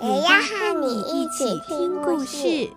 也要和你一起听故事。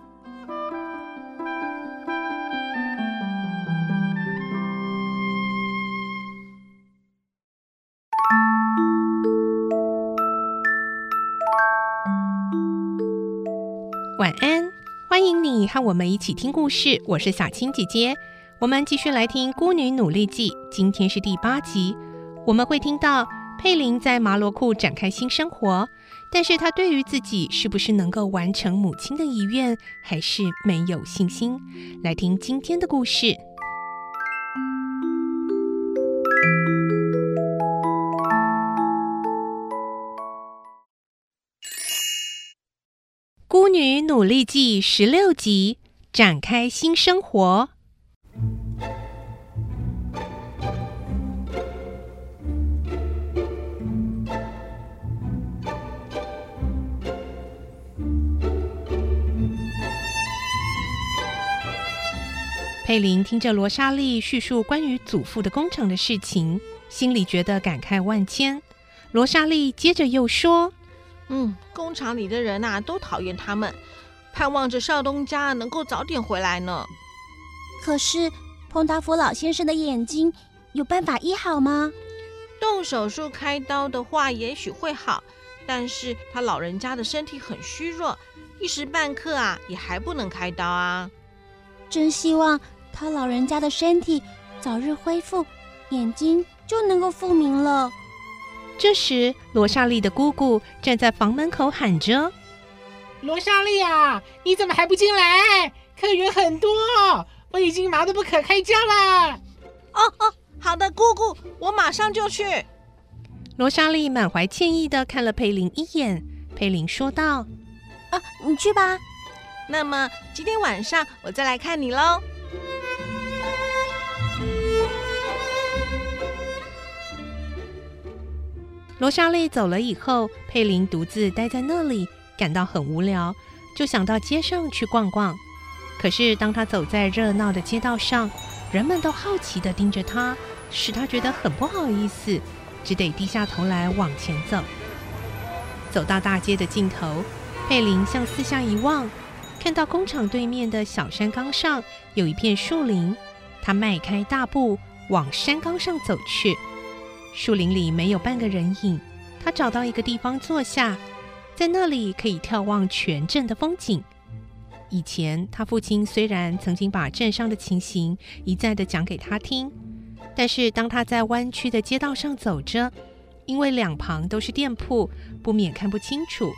晚安，欢迎你和我们一起听故事。我是小青姐姐，我们继续来听《孤女努力记》，今天是第八集。我们会听到佩林在马罗库展开新生活。但是他对于自己是不是能够完成母亲的遗愿，还是没有信心。来听今天的故事，《孤女努力记》十六集，展开新生活。佩林听着罗莎莉叙述关于祖父的工厂的事情，心里觉得感慨万千。罗莎莉接着又说：“嗯，工厂里的人呐、啊，都讨厌他们，盼望着少东家能够早点回来呢。可是，彭达福老先生的眼睛有办法医好吗？动手术开刀的话，也许会好，但是他老人家的身体很虚弱，一时半刻啊，也还不能开刀啊。真希望。”他老人家的身体早日恢复，眼睛就能够复明了。这时，罗莎莉的姑姑站在房门口喊着：“罗莎莉啊，你怎么还不进来？客人很多，我已经忙得不可开交了。”“哦哦，好的，姑姑，我马上就去。”罗莎莉满怀歉意地看了佩林一眼。佩林说道：“啊，你去吧。那么今天晚上我再来看你喽。”罗莎莉走了以后，佩林独自待在那里，感到很无聊，就想到街上去逛逛。可是当他走在热闹的街道上，人们都好奇地盯着他，使他觉得很不好意思，只得低下头来往前走。走到大街的尽头，佩林向四下一望，看到工厂对面的小山岗上有一片树林，他迈开大步往山岗上走去。树林里没有半个人影，他找到一个地方坐下，在那里可以眺望全镇的风景。以前他父亲虽然曾经把镇上的情形一再地讲给他听，但是当他在弯曲的街道上走着，因为两旁都是店铺，不免看不清楚。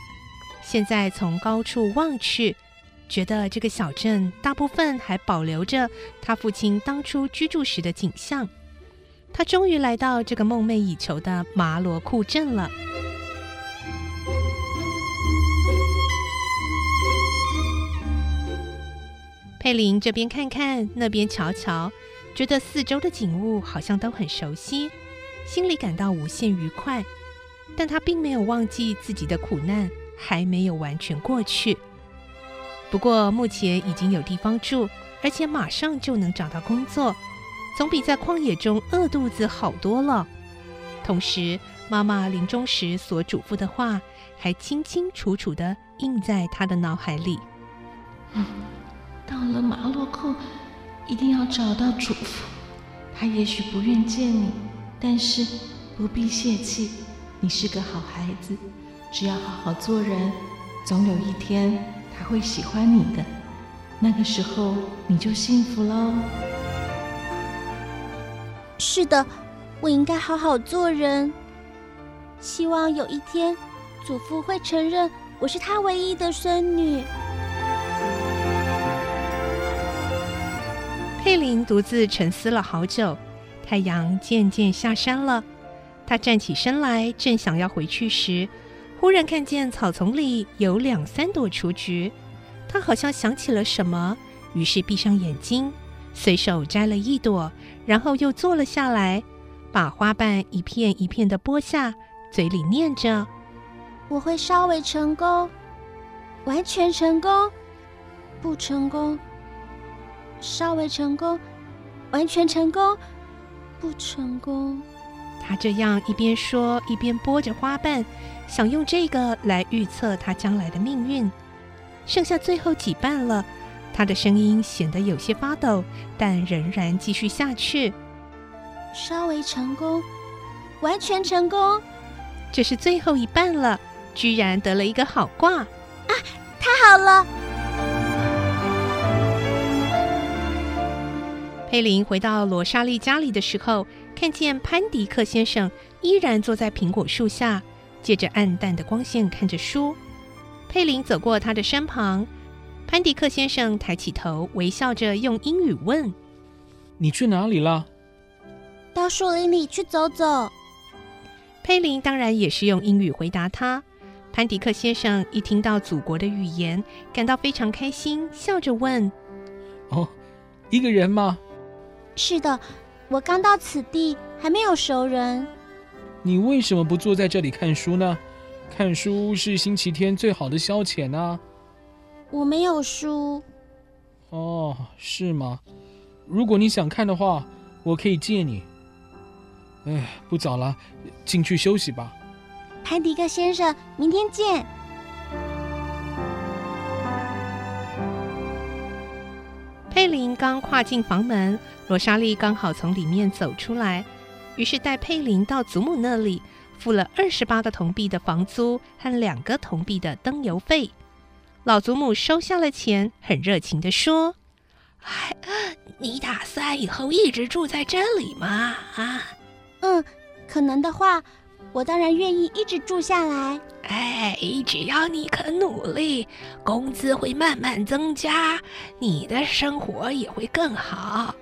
现在从高处望去，觉得这个小镇大部分还保留着他父亲当初居住时的景象。他终于来到这个梦寐以求的马罗库镇了。佩林这边看看，那边瞧瞧，觉得四周的景物好像都很熟悉，心里感到无限愉快。但他并没有忘记自己的苦难还没有完全过去。不过目前已经有地方住，而且马上就能找到工作。总比在旷野中饿肚子好多了。同时，妈妈临终时所嘱咐的话还清清楚楚地印在他的脑海里。嗯，到了马洛库，一定要找到祖父。他也许不愿见你，但是不必泄气。你是个好孩子，只要好好做人，总有一天他会喜欢你的。那个时候你就幸福喽。是的，我应该好好做人。希望有一天，祖父会承认我是他唯一的孙女。佩林独自沉思了好久，太阳渐渐下山了。他站起身来，正想要回去时，忽然看见草丛里有两三朵雏菊，他好像想起了什么，于是闭上眼睛，随手摘了一朵，然后又坐了下来，把花瓣一片一片的剥下，嘴里念着：“我会稍微成功，完全成功，不成功，稍微成功，完全成功，不成功。”他这样一边说，一边拨着花瓣，想用这个来预测他将来的命运。剩下最后几瓣了，他的声音显得有些发抖，但仍然继续下去。稍微成功，完全成功，这是最后一半了，居然得了一个好卦啊！太好了！佩林回到罗莎莉家里的时候，看见潘迪克先生依然坐在苹果树下，借着暗淡的光线看着书。佩林走过他的身旁，潘迪克先生抬起头，微笑着用英语问：“你去哪里了？”“到树林里去走走。”佩林当然也是用英语回答他。潘迪克先生一听到祖国的语言，感到非常开心，笑着问：“哦，一个人吗？”是的，我刚到此地，还没有熟人。你为什么不坐在这里看书呢？看书是星期天最好的消遣呢。我没有书。哦，是吗？如果你想看的话，我可以借你。哎，不早了，进去休息吧。潘迪克先生，明天见。佩林刚跨进房门，罗莎莉刚好从里面走出来，于是带佩林到祖母那里，付了二十八个铜币的房租和两个铜币的灯油费。老祖母收下了钱，很热情地说：“哎，你打算以后一直住在这里吗？啊，嗯，可能的话。”我当然愿意一直住下来。哎，只要你肯努力，工资会慢慢增加，你的生活也会更好。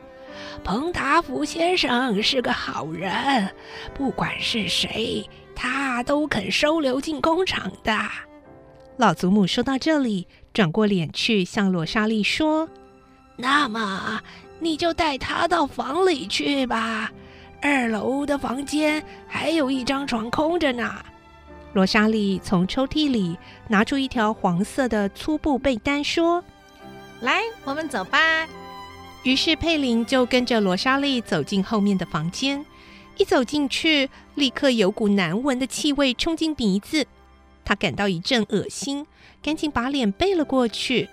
彭达福先生是个好人，不管是谁，他都肯收留进工厂的。老祖母说到这里，转过脸去向罗莎莉说：“那么，你就带他到房里去吧。”二楼的房间还有一张床空着呢。罗莎莉从抽屉里拿出一条黄色的粗布被单，说：“来，我们走吧。”于是佩林就跟着罗莎莉走进后面的房间。一走进去，立刻有股难闻的气味冲进鼻子，他感到一阵恶心，赶紧把脸背了过去。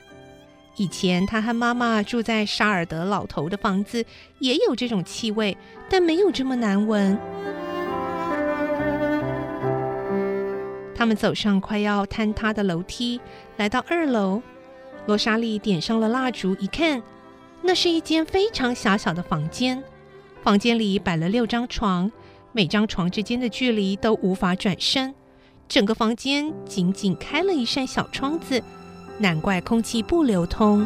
以前他和妈妈住在沙尔德老头的房子，也有这种气味，但没有这么难闻。他们走上快要坍塌的楼梯，来到二楼。罗莎莉点上了蜡烛，一看，那是一间非常狭小的房间。房间里摆了六张床，每张床之间的距离都无法转身。整个房间仅仅开了一扇小窗子。难怪空气不流通。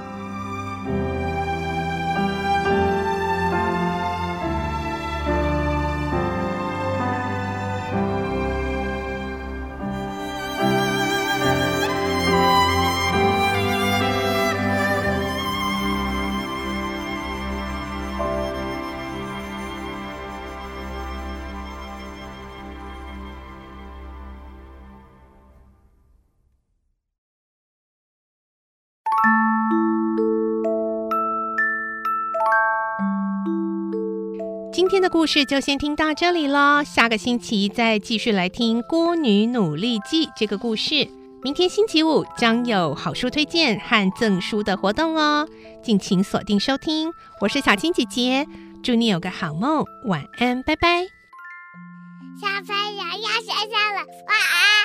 今天的故事就先听到这里了，下个星期再继续来听《孤女努力记》这个故事。明天星期五将有好书推荐和赠书的活动哦，敬请锁定收听。我是小青姐姐，祝你有个好梦，晚安，拜拜。小朋友要睡觉了，晚安。